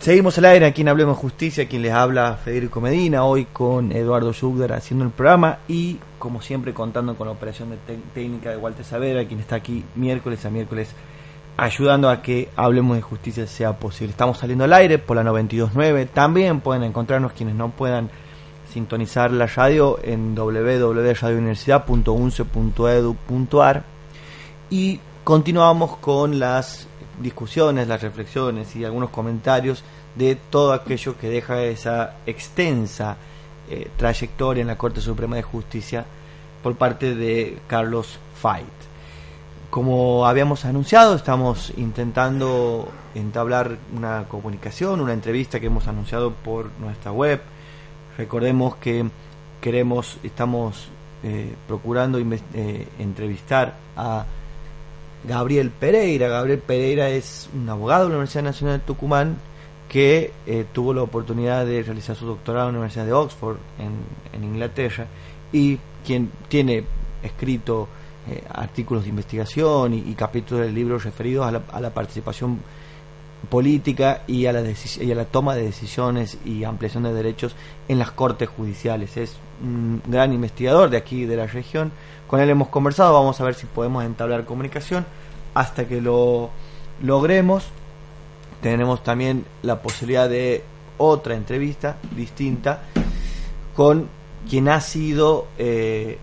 Seguimos al aire aquí en Hablemos Justicia, quien les habla Federico Medina, hoy con Eduardo Schugder haciendo el programa y como siempre contando con la operación técnica de Walter Savera, quien está aquí miércoles a miércoles ayudando a que Hablemos de Justicia sea posible. Estamos saliendo al aire por la 92.9, también pueden encontrarnos quienes no puedan sintonizar la radio en www.radiouniversidad.unce.edu.ar y continuamos con las discusiones, las reflexiones y algunos comentarios de todo aquello que deja esa extensa eh, trayectoria en la Corte Suprema de Justicia por parte de Carlos Fait. Como habíamos anunciado, estamos intentando entablar una comunicación, una entrevista que hemos anunciado por nuestra web. Recordemos que queremos, estamos eh, procurando eh, entrevistar a Gabriel Pereira. Gabriel Pereira es un abogado de la Universidad Nacional de Tucumán que eh, tuvo la oportunidad de realizar su doctorado en la Universidad de Oxford en, Inglaterra y quien tiene escrito eh, artículos de investigación y, capítulos de libros referidos a la participación política y a, la y a la toma de decisiones y ampliación de derechos en las cortes judiciales. Es un gran investigador de aquí, de la región, con él hemos conversado, vamos a ver si podemos entablar comunicación hasta que lo logremos. Tenemos también la posibilidad de otra entrevista distinta con quien ha sido eh,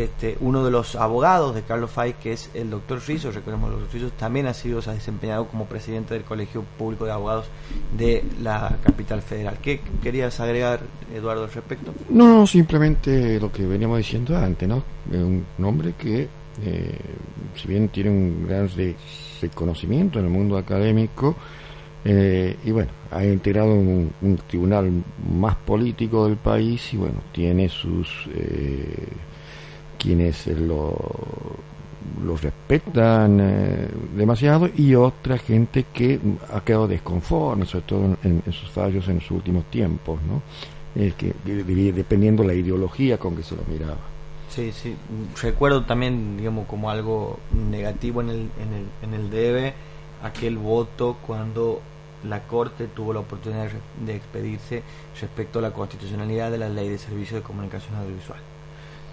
este, uno de los abogados de Carlos Fay, que es el doctor Rizzo, recordemos, el doctor Rizzo también ha sido, se ha desempeñado como presidente del Colegio Público de Abogados de la capital federal. ¿Qué querías agregar, Eduardo, al respecto? No, simplemente lo que veníamos diciendo antes, ¿no? Un hombre que, eh, si bien tiene un gran reconocimiento en el mundo académico, eh, y bueno, ha integrado un, tribunal más político del país y bueno, tiene sus... Eh, quienes lo, respetan eh, demasiado y otra gente que ha quedado desconforme, sobre todo en, sus fallos en sus últimos tiempos, ¿no? Es que dependiendo la ideología con que se lo miraba. Sí, sí. Recuerdo también, digamos, como algo negativo en el, en el, en el debe aquel voto cuando la Corte tuvo la oportunidad de expedirse respecto a la constitucionalidad de la Ley de Servicio de Comunicación Audiovisual.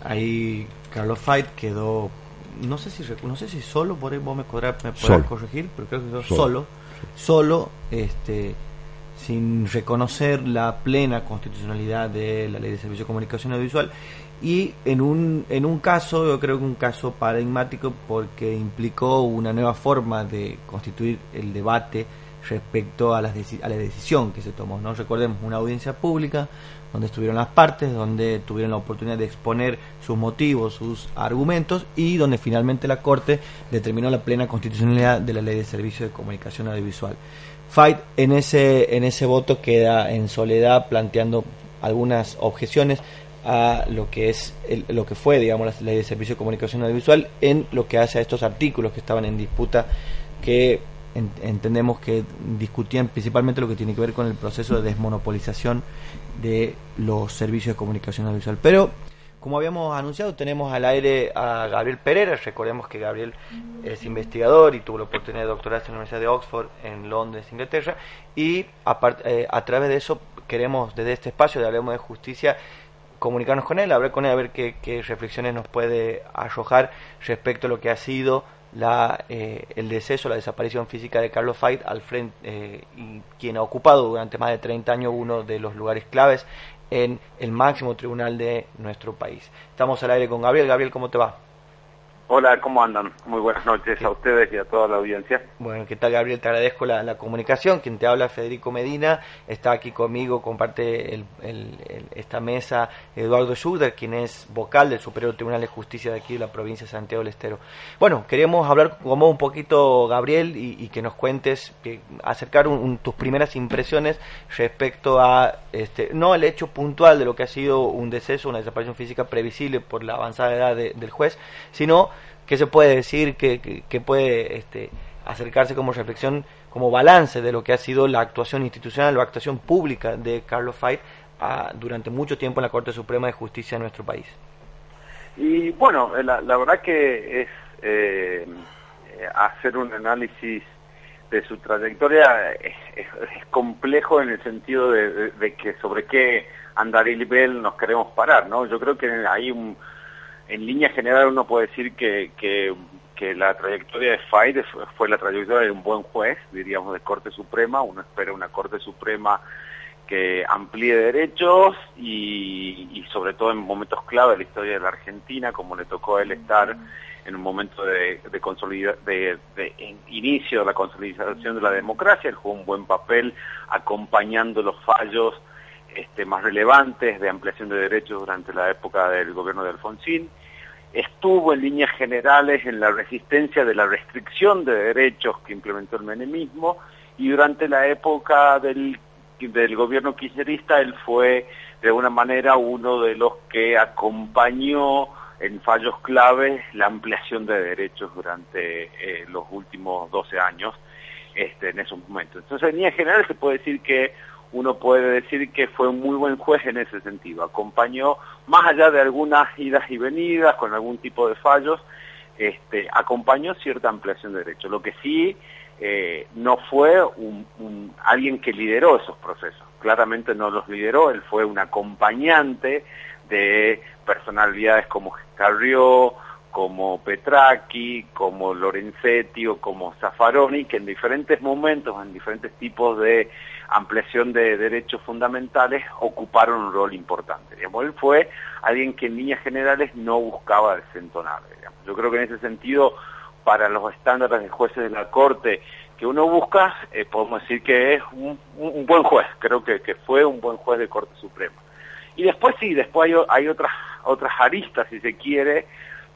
Ahí Carlos Fight quedó, no sé si no sé si solo, por ahí vos me podrás, corregir, pero creo que quedó solo, solo, este, sin reconocer la plena constitucionalidad de la Ley de Servicio de Comunicación Audiovisual. Y en un, en un caso, yo creo que un caso paradigmático porque implicó una nueva forma de constituir el debate respecto a, las a la decisión que se tomó. ¿no? Recordemos una audiencia pública donde estuvieron las partes, donde tuvieron la oportunidad de exponer sus motivos, sus argumentos y donde finalmente la Corte determinó la plena constitucionalidad de la Ley de Servicio de Comunicación Audiovisual. Fight en ese, en ese voto queda en soledad planteando algunas objeciones a lo que es lo que fue digamos la ley de servicio de comunicación audiovisual en lo que hace a estos artículos que estaban en disputa que entendemos que discutían principalmente lo que tiene que ver con el proceso de desmonopolización de los servicios de comunicación audiovisual. Pero, como habíamos anunciado, tenemos al aire a Gabriel Pereira. Recordemos que Gabriel es investigador y tuvo la oportunidad de doctorarse en la Universidad de Oxford en Londres, Inglaterra. Y eh, a, través de eso queremos, desde este espacio de Hablemos de Justicia, comunicarnos con él, hablar con él, a ver qué reflexiones nos puede arrojar respecto a lo que ha sido la, eh, el deceso, la desaparición física de Carlos Fait, al frente, eh, y quien ha ocupado durante más de 30 años uno de los lugares claves en el máximo tribunal de nuestro país. Estamos al aire con Gabriel. Gabriel, ¿cómo te va? Hola, ¿cómo andan? Muy buenas noches a ustedes y a toda la audiencia. Bueno, ¿qué tal Gabriel? Te agradezco la, comunicación. Quien te habla, Federico Medina, está aquí conmigo, comparte esta mesa Eduardo Schuder, quien es vocal del Superior Tribunal de Justicia de aquí de la provincia de Santiago del Estero. Bueno, queríamos hablar con vos un poquito, Gabriel, y, que nos cuentes, que, acercar tus primeras impresiones respecto a, este, no el hecho puntual de lo que ha sido un deceso, una desaparición física previsible por la avanzada edad del juez, sino ¿Qué se puede decir? ¿Qué, puede este, acercarse como reflexión, como balance de lo que ha sido la actuación institucional, la actuación pública de Carlos Fait ah, durante mucho tiempo en la Corte Suprema de Justicia de nuestro país? Y bueno, la, verdad que es eh, hacer un análisis de su trayectoria es, complejo en el sentido de, que sobre qué andarivel nos queremos parar, ¿no? Yo creo que hay un, en línea general uno puede decir que, que, la trayectoria de Fayde fue la trayectoria de un buen juez, diríamos, de Corte Suprema, uno espera una Corte Suprema que amplíe derechos y, sobre todo en momentos clave de la historia de la Argentina, como le tocó a él estar en un momento de, de, de, inicio de la consolidación de la democracia, él jugó un buen papel acompañando los fallos este, más relevantes de ampliación de derechos durante la época del gobierno de Alfonsín, estuvo en líneas generales en la resistencia de la restricción de derechos que implementó el menemismo y durante la época del, del gobierno kirchnerista él fue de alguna manera uno de los que acompañó en fallos claves la ampliación de derechos durante eh, los últimos 12 años este, en esos momentos. Entonces, en líneas generales se puede decir que uno puede decir que fue un muy buen juez en ese sentido. Acompañó, más allá de algunas idas y venidas con algún tipo de fallos, este, acompañó cierta ampliación de derechos. Lo que sí eh, no fue un, alguien que lideró esos procesos. Claramente no los lideró, él fue un acompañante de personalidades como Carrió, como Petracchi, como Lorenzetti o como Zaffaroni, que en diferentes momentos, en diferentes tipos de ampliación de derechos fundamentales, ocuparon un rol importante. Digamos. Él fue alguien que en líneas generales no buscaba desentonar. Yo creo que en ese sentido, para los estándares de jueces de la Corte que uno busca, eh, podemos decir que es un, buen juez, creo que, que fue un buen juez de Corte Suprema. Y después sí, después hay, hay otras, otras aristas, si se quiere,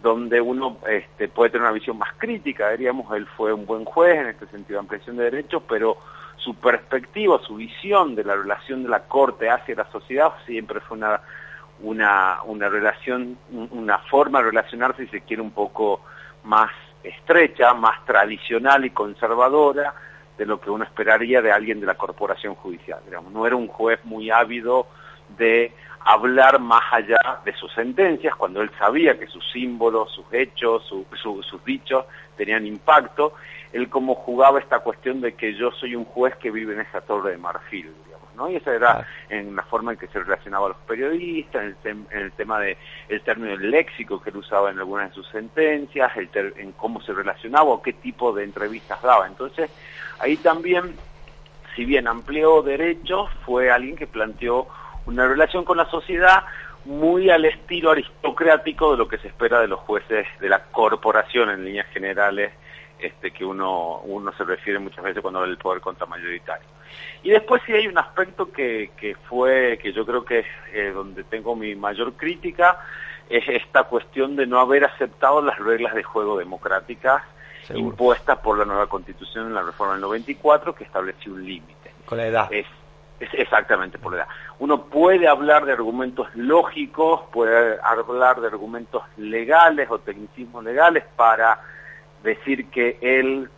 donde uno este, puede tener una visión más crítica, diríamos, él fue un buen juez en este sentido de ampliación de derechos, pero su perspectiva, su visión de la relación de la Corte hacia la sociedad siempre fue una, una, relación, una forma de relacionarse, si se quiere, un poco más estrecha, más tradicional y conservadora de lo que uno esperaría de alguien de la corporación judicial. Digamos. No era un juez muy ávido de hablar más allá de sus sentencias, cuando él sabía que sus símbolos, sus hechos, sus dichos tenían impacto, él como jugaba esta cuestión de que yo soy un juez que vive en esa torre de marfil, digamos, ¿no? Y esa era en la forma en que se relacionaba a los periodistas, en el, tema de el término del léxico que él usaba en algunas de sus sentencias, el en cómo se relacionaba o qué tipo de entrevistas daba. Entonces, ahí también, si bien amplió derechos, fue alguien que planteó una relación con la sociedad muy al estilo aristocrático de lo que se espera de los jueces de la corporación en líneas generales, este, que uno, uno se refiere muchas veces cuando habla del poder contramayoritario. Y después sí hay un aspecto que, que fue, que yo creo que es eh, donde tengo mi mayor crítica, es esta cuestión de no haber aceptado las reglas de juego democráticas impuestas por la nueva constitución en la reforma del 94 que estableció un límite. Con la edad. Es, exactamente por la edad. Uno puede hablar de argumentos lógicos, puede hablar de argumentos legales o tecnicismos legales para decir que él,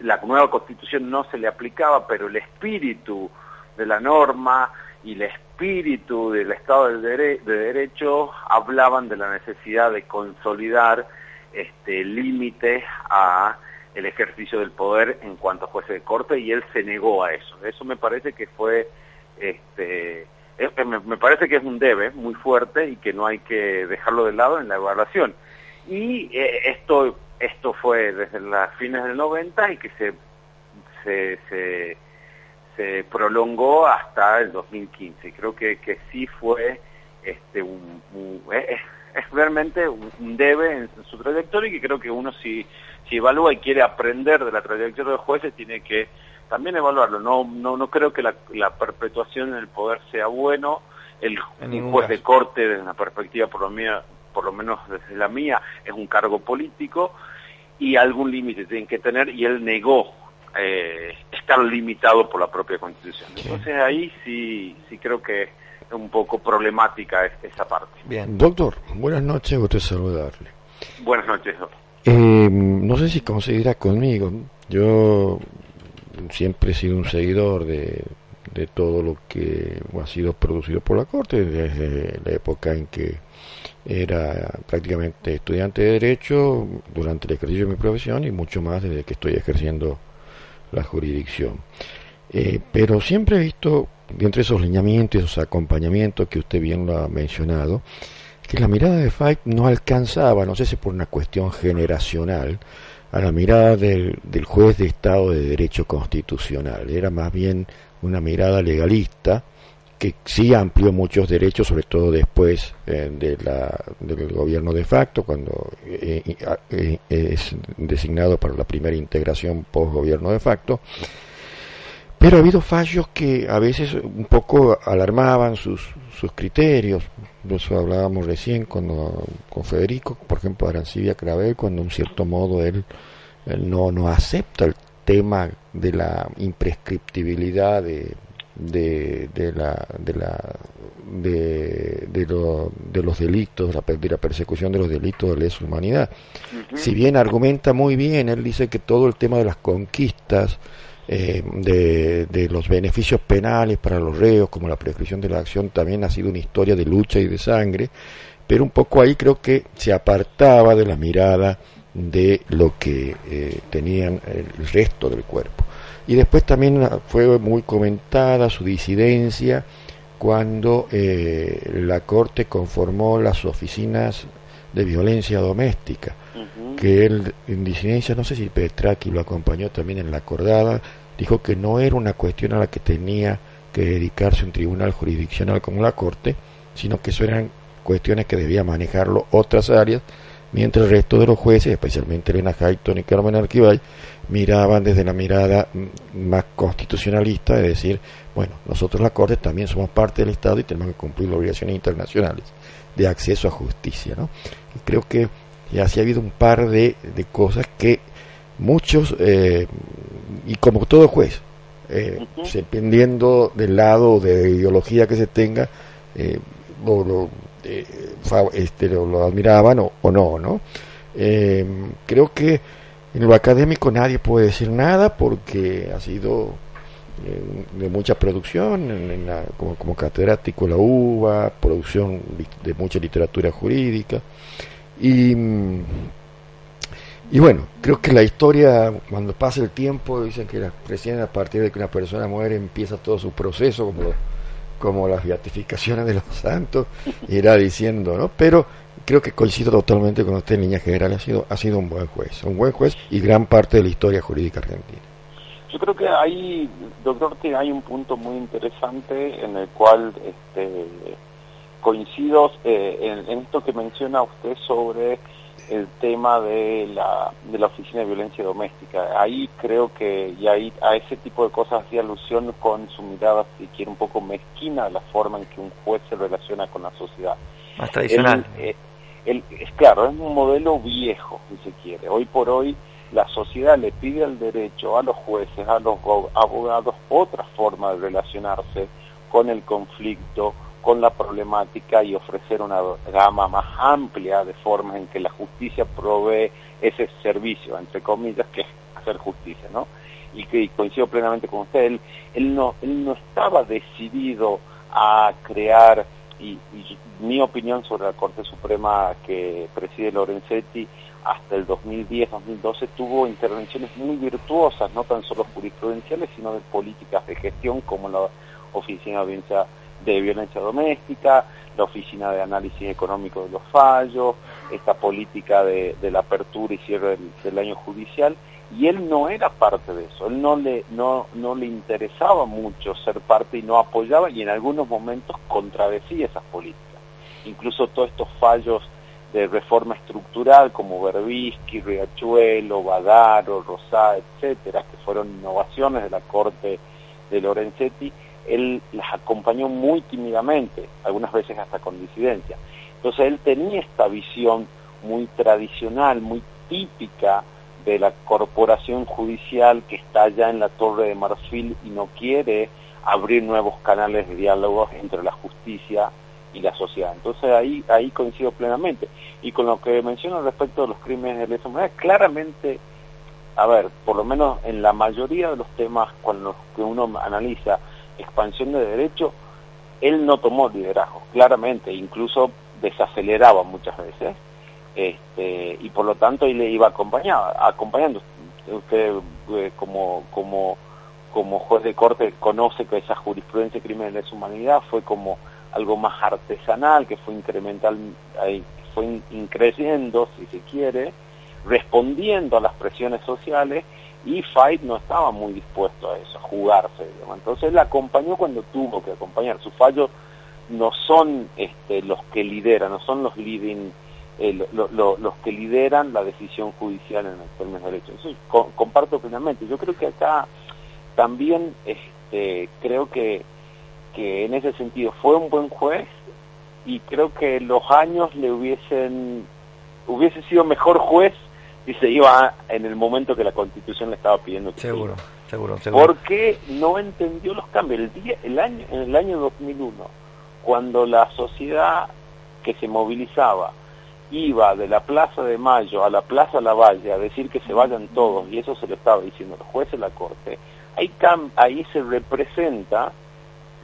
la nueva constitución no se le aplicaba, pero el espíritu de la norma y el espíritu del Estado de, Derecho hablaban de la necesidad de consolidar este, límites a el ejercicio del poder en cuanto a juez de corte y él se negó a eso. Eso me parece que fue, este, me, parece que es un debe muy fuerte y que no hay que dejarlo de lado en la evaluación. Y eh, esto, esto fue desde las fines del 90 y que se, se, se, prolongó hasta el 2015. Creo que, que sí fue este, un, realmente un, debe en, su trayectoria y que creo que uno si si evalúa y quiere aprender de la trayectoria de los jueces, tiene que también evaluarlo. No, no, no creo que la, perpetuación en el poder sea bueno. El juez de corte, desde una perspectiva por lo, mía, por lo menos desde la mía, es un cargo político y algún límite tienen que tener y él negó eh, estar limitado por la propia constitución. Entonces ahí sí, sí creo que es un poco problemática esa parte. Bien, doctor, buenas noches, gusto saludarle. Buenas noches, doctor. Eh, no sé si conseguirá conmigo. Yo siempre he sido un seguidor de, de todo lo que ha sido producido por la Corte desde la época en que era prácticamente estudiante de Derecho durante el ejercicio de mi profesión y mucho más desde que estoy ejerciendo la jurisdicción. Eh, pero siempre he visto, entre esos lineamientos esos acompañamientos que usted bien lo ha mencionado, que la mirada de Fight no alcanzaba, no sé si por una cuestión generacional, a la mirada del, del juez de Estado de Derecho Constitucional. Era más bien una mirada legalista que sí amplió muchos derechos, sobre todo después eh, de la, del gobierno de facto, cuando eh, eh, es designado para la primera integración post-gobierno de facto. Pero ha habido fallos que a veces un poco alarmaban sus, sus criterios. De eso hablábamos recién cuando, con Federico, por ejemplo, Arancibia Cravel, cuando en cierto modo él, no, no acepta el tema de la imprescriptibilidad de, de, de la de la de, de, de los delitos la, de la persecución de los delitos de lesa humanidad si bien argumenta muy bien él dice que todo el tema de las conquistas eh, de, de, los beneficios penales para los reos, como la prescripción de la acción, también ha sido una historia de lucha y de sangre, pero un poco ahí creo que se apartaba de la mirada de lo que eh, tenían el resto del cuerpo. Y después también fue muy comentada su disidencia cuando eh, la Corte conformó las oficinas de violencia doméstica, que él en disidencia, no sé si Petraki lo acompañó también en la acordada, dijo que no era una cuestión a la que tenía que dedicarse un tribunal jurisdiccional como la Corte, sino que eso eran cuestiones que debía manejarlo otras áreas, mientras el resto de los jueces, especialmente Elena Hayton y Carmen Arquibay, miraban desde la mirada más constitucionalista, de decir, bueno, nosotros la Corte también somos parte del Estado y tenemos que cumplir las obligaciones internacionales de acceso a justicia. ¿no? Y creo que ya sí ha habido un par de, de cosas que muchos eh, y como todo juez, eh, dependiendo del lado de ideología que se tenga, eh, lo, eh, este, lo, admiraban o, no, ¿no? Creo que en lo académico nadie puede decir nada porque ha sido de mucha producción, en la, como, como catedrático la UBA, producción de mucha literatura jurídica y y bueno, creo que la historia, cuando pasa el tiempo, dicen que la, recién a partir de que una persona muere empieza todo su proceso, como, como las beatificaciones de los santos, irá diciendo, ¿no? Pero creo que coincido totalmente con usted en línea general, ha sido, ha sido un buen juez, un buen juez y gran parte de la historia jurídica argentina. Yo creo que ahí, doctor, hay un punto muy interesante en el cual este, coincido eh, en, en esto que menciona usted sobre el tema de la, de la Oficina de Violencia Doméstica. Ahí creo que, y ahí a ese tipo de cosas hacía alusión con su mirada, si quiere, un poco mezquina la forma en que un juez se relaciona con la sociedad. Más tradicional. Eh, es claro, es un modelo viejo, si se quiere. Hoy por hoy la sociedad le pide al derecho a los jueces, a los abogados, otra forma de relacionarse con el conflicto, con la problemática y ofrecer una gama más amplia de formas en que la justicia provee ese servicio, entre comillas, que es hacer justicia, ¿no? Y que coincido plenamente con usted, él, no, él no estaba decidido a crear, y, mi opinión sobre la Corte Suprema que preside Lorenzetti hasta el 2010-2012 tuvo intervenciones muy virtuosas, no tan solo jurisprudenciales, sino de políticas de gestión como la Oficina de Audiencia de violencia doméstica, la Oficina de Análisis Económico de los Fallos, esta política de, la apertura y cierre del, año judicial, y él no era parte de eso, él no le, no, no le interesaba mucho ser parte y no apoyaba y en algunos momentos contradecía esas políticas. Incluso todos estos fallos de reforma estructural como Berbisky, Riachuelo, Badaro, Rosá, etcétera, que fueron innovaciones de la Corte de Lorenzetti, él las acompañó muy tímidamente, algunas veces hasta con disidencia. Entonces él tenía esta visión muy tradicional, muy típica de la corporación judicial que está allá en la Torre de Marfil y no quiere abrir nuevos canales de diálogos entre la justicia y la sociedad. Entonces ahí, ahí coincido plenamente. Y con lo que menciono respecto de los crímenes de lesa humanidad, claramente, a ver, por lo menos en la mayoría de los temas con los que uno analiza expansión de derecho, él no tomó liderazgo, claramente, incluso desaceleraba muchas veces, este, y por lo tanto él le iba acompañado, acompañando. usted eh, como, como, como juez de corte conoce que esa jurisprudencia de crímenes de humanidad fue como algo más artesanal, que fue incremental, fue increciendo, si se quiere, respondiendo a las presiones sociales y Fight no estaba muy dispuesto a eso, a jugarse. Entonces él acompañó cuando tuvo que acompañar. Sus fallos no son este, los que lideran, no son los leading, eh, los que lideran la decisión judicial en términos de derecho. Eso comparto plenamente. Yo creo que acá también este, creo que, que en ese sentido fue un buen juez y creo que los años le hubiesen hubiese sido mejor juez si se iba en el momento que la constitución le estaba pidiendo que seguro, seguro, seguro. Porque no entendió los cambios. El, día, el año, en el año 2001, cuando la sociedad que se movilizaba iba de la Plaza de Mayo a la Plaza Lavalle a decir que se vayan todos, y eso se lo estaba diciendo los jueces de la Corte, ahí, ahí se representa,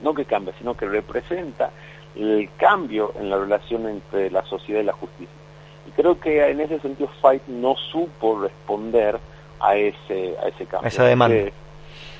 no que cambia, sino que representa el cambio en la relación entre la sociedad y la justicia. Y creo que en ese sentido Fight no supo responder a ese, a ese cambio. A esa demanda.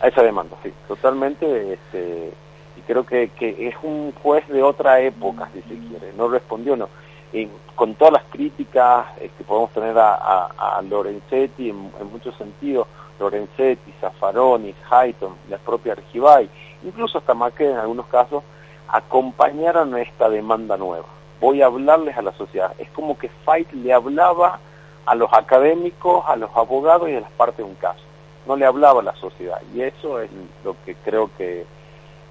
a esa demanda, sí, totalmente. Este, y creo que, que es un juez de otra época, si se quiere. No respondió, no. Y con todas las críticas que este, podemos tener a, a, Lorenzetti en, muchos sentidos, Lorenzetti, Zaffaroni, Hayton, la propia Argibay, incluso hasta Maquet en algunos casos, acompañaron a esta demanda nueva voy a hablarles a la sociedad. Es como que Fight le hablaba a los académicos, a los abogados y a las partes de un caso. No le hablaba a la sociedad. Y eso es lo que creo que,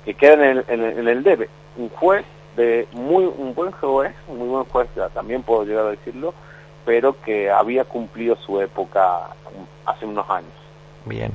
que queda en el, en, el, debe. Un juez, de muy un buen juez, un muy buen juez, también puedo llegar a decirlo, pero que había cumplido su época hace unos años. Bien.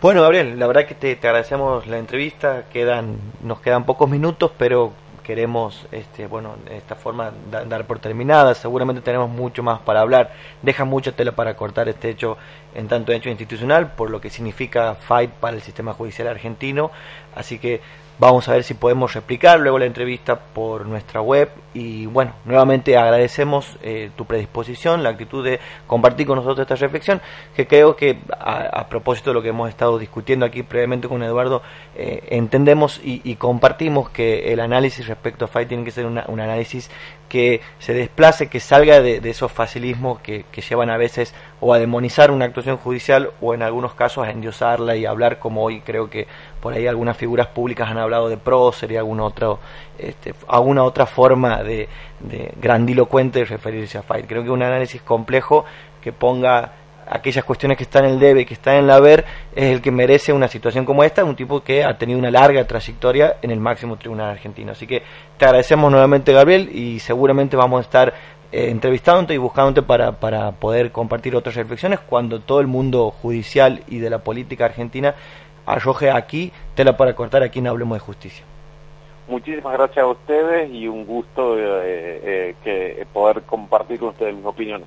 Bueno, Gabriel, la verdad que te, te agradecemos la entrevista. Quedan, nos quedan pocos minutos, pero queremos, este, bueno, de esta forma dar por terminada. Seguramente tenemos mucho más para hablar. Deja mucha tela para cortar este hecho en tanto hecho institucional, por lo que significa fight para el sistema judicial argentino. Así que Vamos a ver si podemos replicar luego la entrevista por nuestra web. Y bueno, nuevamente agradecemos eh, tu predisposición, la actitud de compartir con nosotros esta reflexión, que creo que a, propósito de lo que hemos estado discutiendo aquí previamente con Eduardo, eh, entendemos y, compartimos que el análisis respecto a FAI tiene que ser un análisis que se desplace, que salga de, esos facilismos que, llevan a veces o a demonizar una actuación judicial o en algunos casos a endiosarla y hablar como hoy creo que por ahí algunas figuras públicas han hablado de prócer y alguna otra, este, alguna otra forma de, de grandilocuente de referirse a Fight. Creo que un análisis complejo que ponga aquellas cuestiones que están en el debe, que están en la ver, es el que merece una situación como esta, un tipo que ha tenido una larga trayectoria en el máximo tribunal argentino. Así que te agradecemos nuevamente, Gabriel, y seguramente vamos a estar eh, entrevistándote y buscándote para, para poder compartir otras reflexiones cuando todo el mundo judicial y de la política argentina arroje aquí tela para cortar aquí en Hablemos de Justicia. Muchísimas gracias a ustedes y un gusto eh, eh, que poder compartir con ustedes mis opiniones.